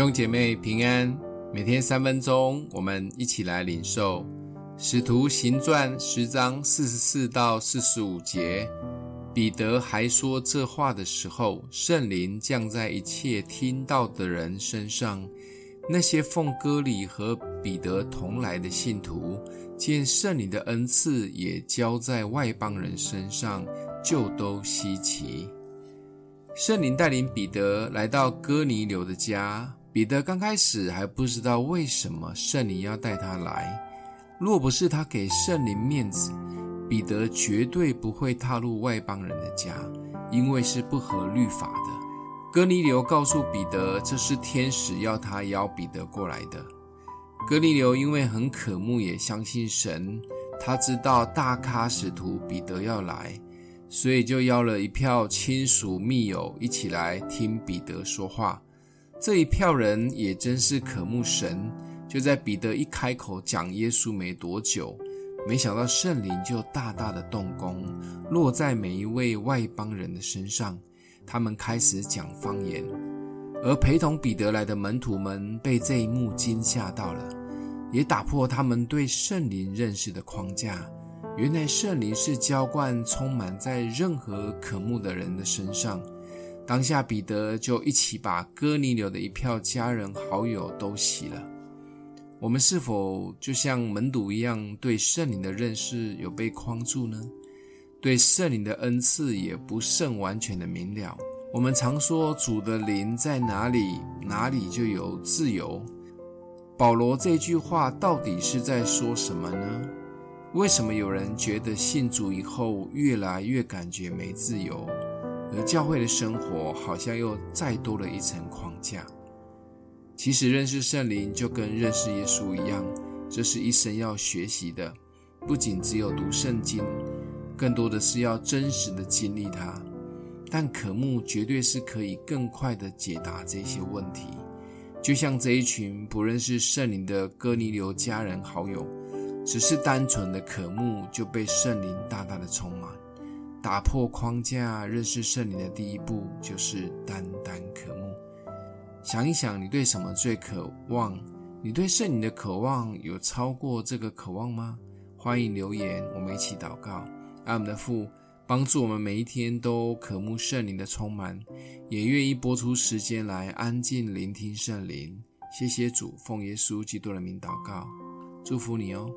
兄姐妹平安，每天三分钟，我们一起来领受《使徒行传》十章四十四到四十五节。彼得还说这话的时候，圣灵降在一切听到的人身上。那些奉割礼和彼得同来的信徒，见圣灵的恩赐也交在外邦人身上，就都稀奇。圣灵带领彼得来到哥尼流的家。彼得刚开始还不知道为什么圣灵要带他来，若不是他给圣灵面子，彼得绝对不会踏入外邦人的家，因为是不合律法的。哥尼流告诉彼得，这是天使要他邀彼得过来的。哥尼流因为很渴慕，也相信神，他知道大咖使徒彼得要来，所以就邀了一票亲属密友一起来听彼得说话。这一票人也真是渴慕神，就在彼得一开口讲耶稣没多久，没想到圣灵就大大的动工，落在每一位外邦人的身上，他们开始讲方言，而陪同彼得来的门徒们被这一幕惊吓到了，也打破他们对圣灵认识的框架。原来圣灵是浇灌充满在任何渴慕的人的身上。当下，彼得就一起把哥尼流的一票家人好友都洗了。我们是否就像门徒一样，对圣灵的认识有被框住呢？对圣灵的恩赐也不甚完全的明了。我们常说主的灵在哪里，哪里就有自由。保罗这句话到底是在说什么呢？为什么有人觉得信主以后越来越感觉没自由？而教会的生活好像又再多了一层框架。其实认识圣灵就跟认识耶稣一样，这是一生要学习的。不仅只有读圣经，更多的是要真实的经历它。但渴慕绝对是可以更快的解答这些问题。就像这一群不认识圣灵的哥尼流家人好友，只是单纯的渴慕，就被圣灵大大的充满。打破框架，认识圣灵的第一步就是单单渴慕。想一想，你对什么最渴望？你对圣灵的渴望有超过这个渴望吗？欢迎留言，我们一起祷告。爱我们的父，帮助我们每一天都渴慕圣灵的充满，也愿意拨出时间来安静聆听圣灵。谢谢主，奉耶稣基督的名祷告，祝福你哦。